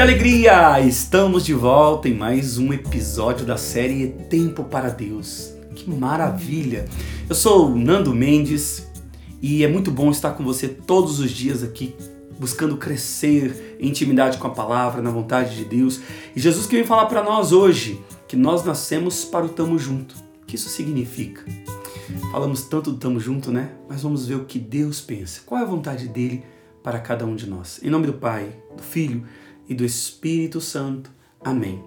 Que alegria! Estamos de volta em mais um episódio da série Tempo para Deus. Que maravilha! Eu sou Nando Mendes e é muito bom estar com você todos os dias aqui, buscando crescer em intimidade com a palavra, na vontade de Deus. E Jesus que vem falar para nós hoje que nós nascemos para o tamo junto. O que isso significa? Falamos tanto do tamo junto, né? Mas vamos ver o que Deus pensa. Qual é a vontade dele para cada um de nós? Em nome do Pai, do Filho e do Espírito Santo. Amém.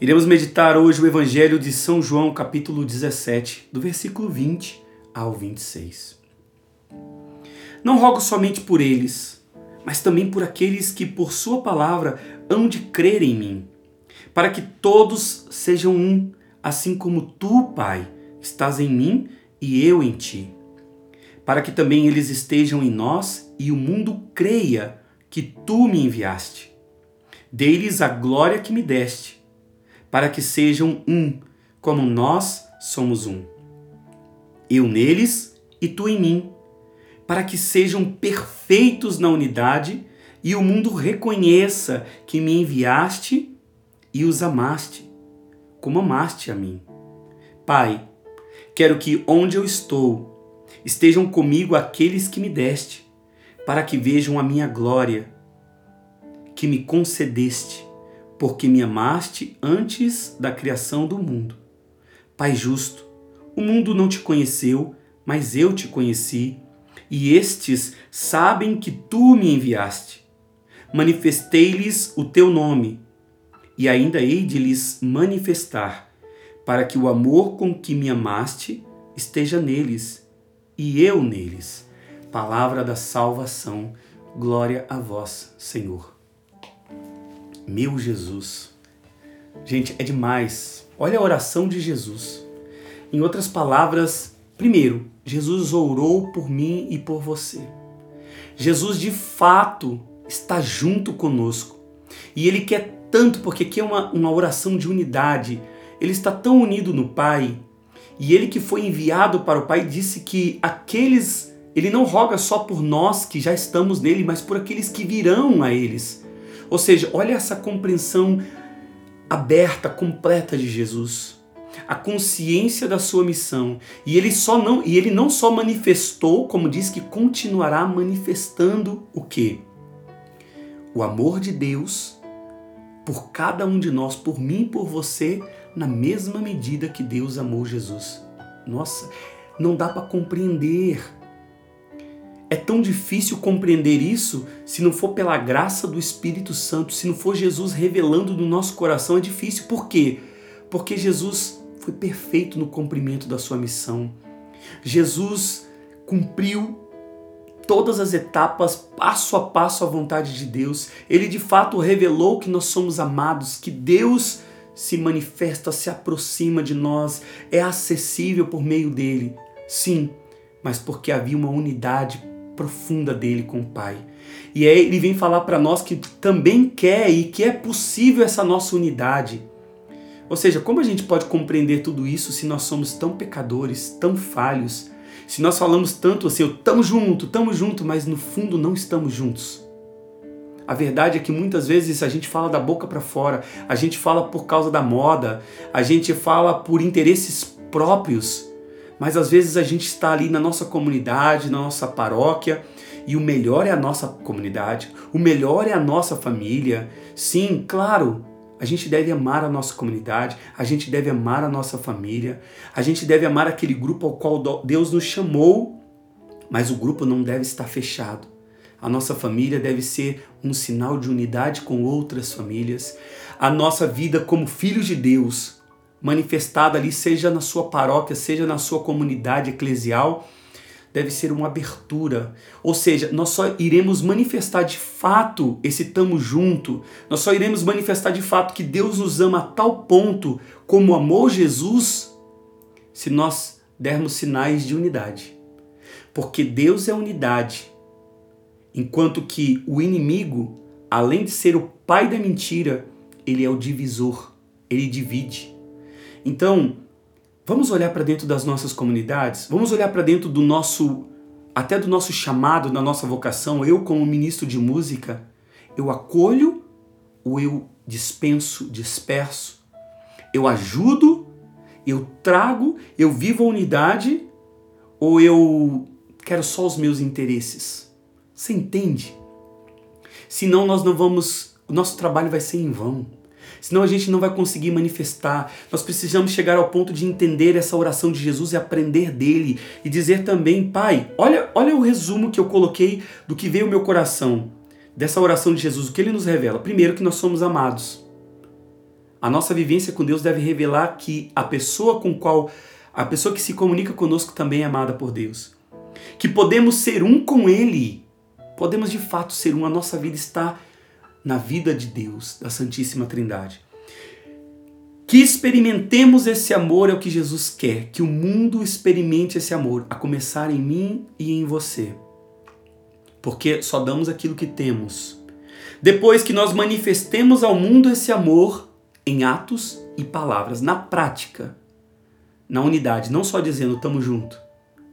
Iremos meditar hoje o Evangelho de São João, capítulo 17, do versículo 20 ao 26. Não rogo somente por eles, mas também por aqueles que, por Sua palavra, hão de crer em mim, para que todos sejam um, assim como tu, Pai, estás em mim e eu em ti. Para que também eles estejam em nós e o mundo creia que tu me enviaste. Dei-lhes a glória que me deste, para que sejam um, como nós somos um. Eu neles e tu em mim, para que sejam perfeitos na unidade e o mundo reconheça que me enviaste e os amaste, como amaste a mim. Pai, quero que onde eu estou estejam comigo aqueles que me deste, para que vejam a minha glória que me concedeste, porque me amaste antes da criação do mundo. Pai justo, o mundo não te conheceu, mas eu te conheci, e estes sabem que tu me enviaste. Manifestei-lhes o teu nome, e ainda hei de lhes manifestar, para que o amor com que me amaste esteja neles, e eu neles. Palavra da salvação. Glória a vós, Senhor. Meu Jesus. Gente, é demais. Olha a oração de Jesus. Em outras palavras, primeiro, Jesus orou por mim e por você. Jesus de fato está junto conosco. E Ele quer tanto, porque aqui é uma, uma oração de unidade. Ele está tão unido no Pai. E Ele que foi enviado para o Pai disse que aqueles. Ele não roga só por nós que já estamos nele, mas por aqueles que virão a eles. Ou seja, olha essa compreensão aberta, completa de Jesus. A consciência da sua missão. E ele só não, e ele não só manifestou, como diz que continuará manifestando o quê? O amor de Deus por cada um de nós, por mim e por você, na mesma medida que Deus amou Jesus. Nossa, não dá para compreender é tão difícil compreender isso se não for pela graça do Espírito Santo, se não for Jesus revelando no nosso coração, é difícil. Por quê? Porque Jesus foi perfeito no cumprimento da sua missão. Jesus cumpriu todas as etapas, passo a passo, à vontade de Deus. Ele de fato revelou que nós somos amados, que Deus se manifesta, se aproxima de nós, é acessível por meio dele. Sim, mas porque havia uma unidade profunda dele com o Pai. E aí ele vem falar para nós que também quer e que é possível essa nossa unidade. Ou seja, como a gente pode compreender tudo isso se nós somos tão pecadores, tão falhos? Se nós falamos tanto assim, eu tamo junto, tamo junto, mas no fundo não estamos juntos. A verdade é que muitas vezes a gente fala da boca para fora, a gente fala por causa da moda, a gente fala por interesses próprios, mas às vezes a gente está ali na nossa comunidade, na nossa paróquia, e o melhor é a nossa comunidade, o melhor é a nossa família. Sim, claro, a gente deve amar a nossa comunidade, a gente deve amar a nossa família, a gente deve amar aquele grupo ao qual Deus nos chamou, mas o grupo não deve estar fechado. A nossa família deve ser um sinal de unidade com outras famílias. A nossa vida como filhos de Deus manifestada ali, seja na sua paróquia, seja na sua comunidade eclesial, deve ser uma abertura. Ou seja, nós só iremos manifestar de fato esse tamo junto, nós só iremos manifestar de fato que Deus nos ama a tal ponto como amou Jesus, se nós dermos sinais de unidade. Porque Deus é unidade, enquanto que o inimigo, além de ser o pai da mentira, ele é o divisor, ele divide. Então, vamos olhar para dentro das nossas comunidades, vamos olhar para dentro do nosso, até do nosso chamado, da nossa vocação. Eu, como ministro de música, eu acolho ou eu dispenso, disperso? Eu ajudo, eu trago, eu vivo a unidade ou eu quero só os meus interesses? Você entende? Senão nós não vamos, o nosso trabalho vai ser em vão. Senão a gente não vai conseguir manifestar. Nós precisamos chegar ao ponto de entender essa oração de Jesus e aprender dele e dizer também, Pai, olha, olha o resumo que eu coloquei do que veio ao meu coração dessa oração de Jesus, o que ele nos revela? Primeiro que nós somos amados. A nossa vivência com Deus deve revelar que a pessoa com qual a pessoa que se comunica conosco também é amada por Deus. Que podemos ser um com ele. Podemos de fato ser um, a nossa vida está na vida de Deus, da Santíssima Trindade. Que experimentemos esse amor é o que Jesus quer, que o mundo experimente esse amor, a começar em mim e em você. Porque só damos aquilo que temos. Depois que nós manifestemos ao mundo esse amor em atos e palavras, na prática, na unidade, não só dizendo estamos juntos,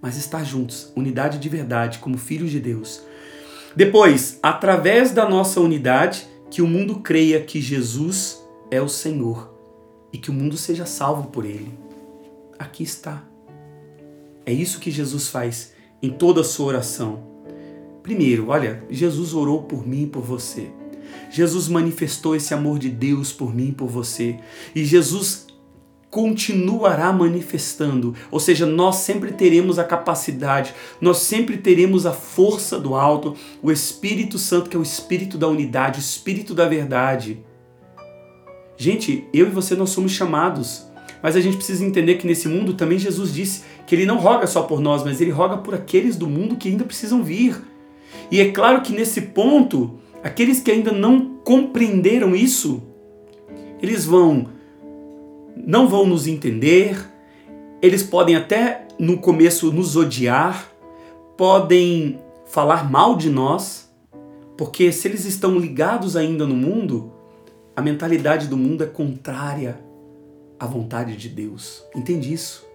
mas estar juntos, unidade de verdade, como filhos de Deus. Depois, através da nossa unidade, que o mundo creia que Jesus é o Senhor e que o mundo seja salvo por ele. Aqui está. É isso que Jesus faz em toda a sua oração. Primeiro, olha, Jesus orou por mim e por você. Jesus manifestou esse amor de Deus por mim e por você. E Jesus continuará manifestando, ou seja, nós sempre teremos a capacidade, nós sempre teremos a força do alto, o Espírito Santo, que é o Espírito da unidade, o Espírito da verdade. Gente, eu e você nós somos chamados, mas a gente precisa entender que nesse mundo também Jesus disse que ele não roga só por nós, mas ele roga por aqueles do mundo que ainda precisam vir. E é claro que nesse ponto, aqueles que ainda não compreenderam isso, eles vão não vão nos entender, eles podem até no começo nos odiar, podem falar mal de nós, porque se eles estão ligados ainda no mundo, a mentalidade do mundo é contrária à vontade de Deus. Entende isso?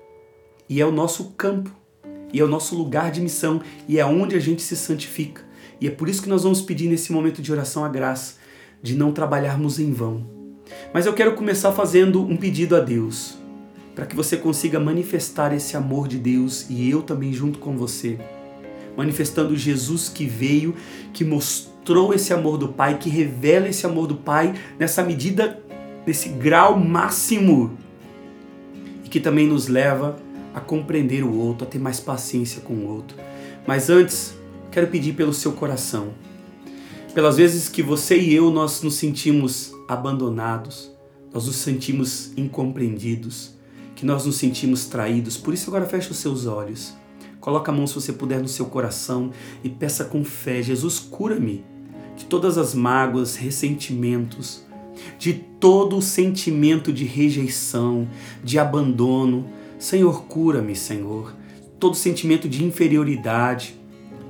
E é o nosso campo, e é o nosso lugar de missão, e é onde a gente se santifica. E é por isso que nós vamos pedir nesse momento de oração a graça de não trabalharmos em vão mas eu quero começar fazendo um pedido a Deus, para que você consiga manifestar esse amor de Deus e eu também junto com você. Manifestando Jesus que veio, que mostrou esse amor do Pai, que revela esse amor do Pai nessa medida, nesse grau máximo, e que também nos leva a compreender o outro, a ter mais paciência com o outro. Mas antes, quero pedir pelo seu coração pelas vezes que você e eu nós nos sentimos abandonados, nós nos sentimos incompreendidos, que nós nos sentimos traídos. Por isso agora feche os seus olhos. Coloca a mão se você puder no seu coração e peça com fé: Jesus, cura-me de todas as mágoas, ressentimentos, de todo o sentimento de rejeição, de abandono. Senhor, cura-me, Senhor. Todo sentimento de inferioridade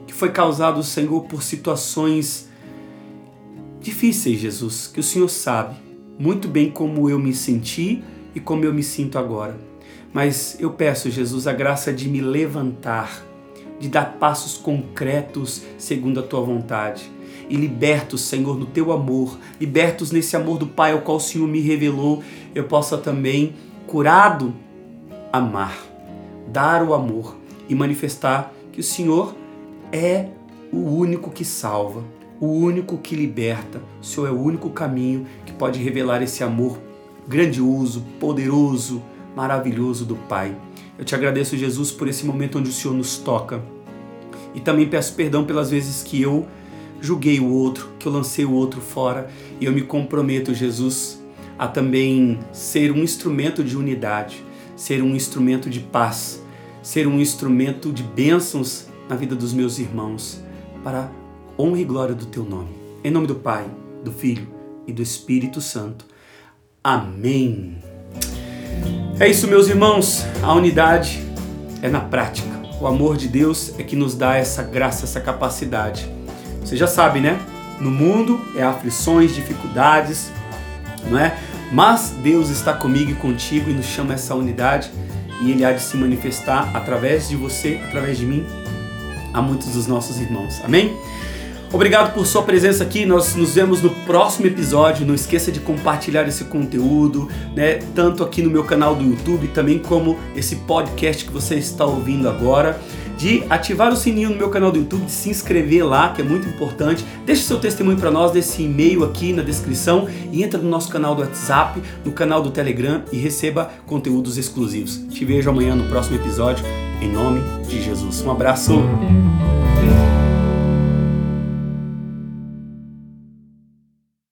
que foi causado, Senhor, por situações difíceis, Jesus, que o Senhor sabe muito bem como eu me senti e como eu me sinto agora. Mas eu peço, Jesus, a graça de me levantar, de dar passos concretos segundo a tua vontade. E libertos, Senhor, no teu amor, libertos nesse amor do Pai ao qual o Senhor me revelou, eu possa também, curado, amar, dar o amor e manifestar que o Senhor é o único que salva, o único que liberta. O Senhor é o único caminho que pode revelar esse amor grandioso, poderoso, maravilhoso do Pai. Eu te agradeço, Jesus, por esse momento onde o Senhor nos toca. E também peço perdão pelas vezes que eu julguei o outro, que eu lancei o outro fora. E eu me comprometo, Jesus, a também ser um instrumento de unidade, ser um instrumento de paz, ser um instrumento de bênçãos na vida dos meus irmãos, para honra e glória do teu nome. Em nome do Pai, do Filho e do Espírito Santo. Amém. É isso, meus irmãos. A unidade é na prática. O amor de Deus é que nos dá essa graça, essa capacidade. Você já sabe, né? No mundo é aflições, dificuldades, não é? Mas Deus está comigo e contigo e nos chama essa unidade e Ele há de se manifestar através de você, através de mim, a muitos dos nossos irmãos. Amém? Obrigado por sua presença aqui. Nós nos vemos no próximo episódio. Não esqueça de compartilhar esse conteúdo, né? Tanto aqui no meu canal do YouTube, também como esse podcast que você está ouvindo agora de ativar o sininho no meu canal do YouTube, de se inscrever lá, que é muito importante. Deixe seu testemunho para nós desse e-mail aqui na descrição e entra no nosso canal do WhatsApp, no canal do Telegram e receba conteúdos exclusivos. Te vejo amanhã no próximo episódio, em nome de Jesus. Um abraço.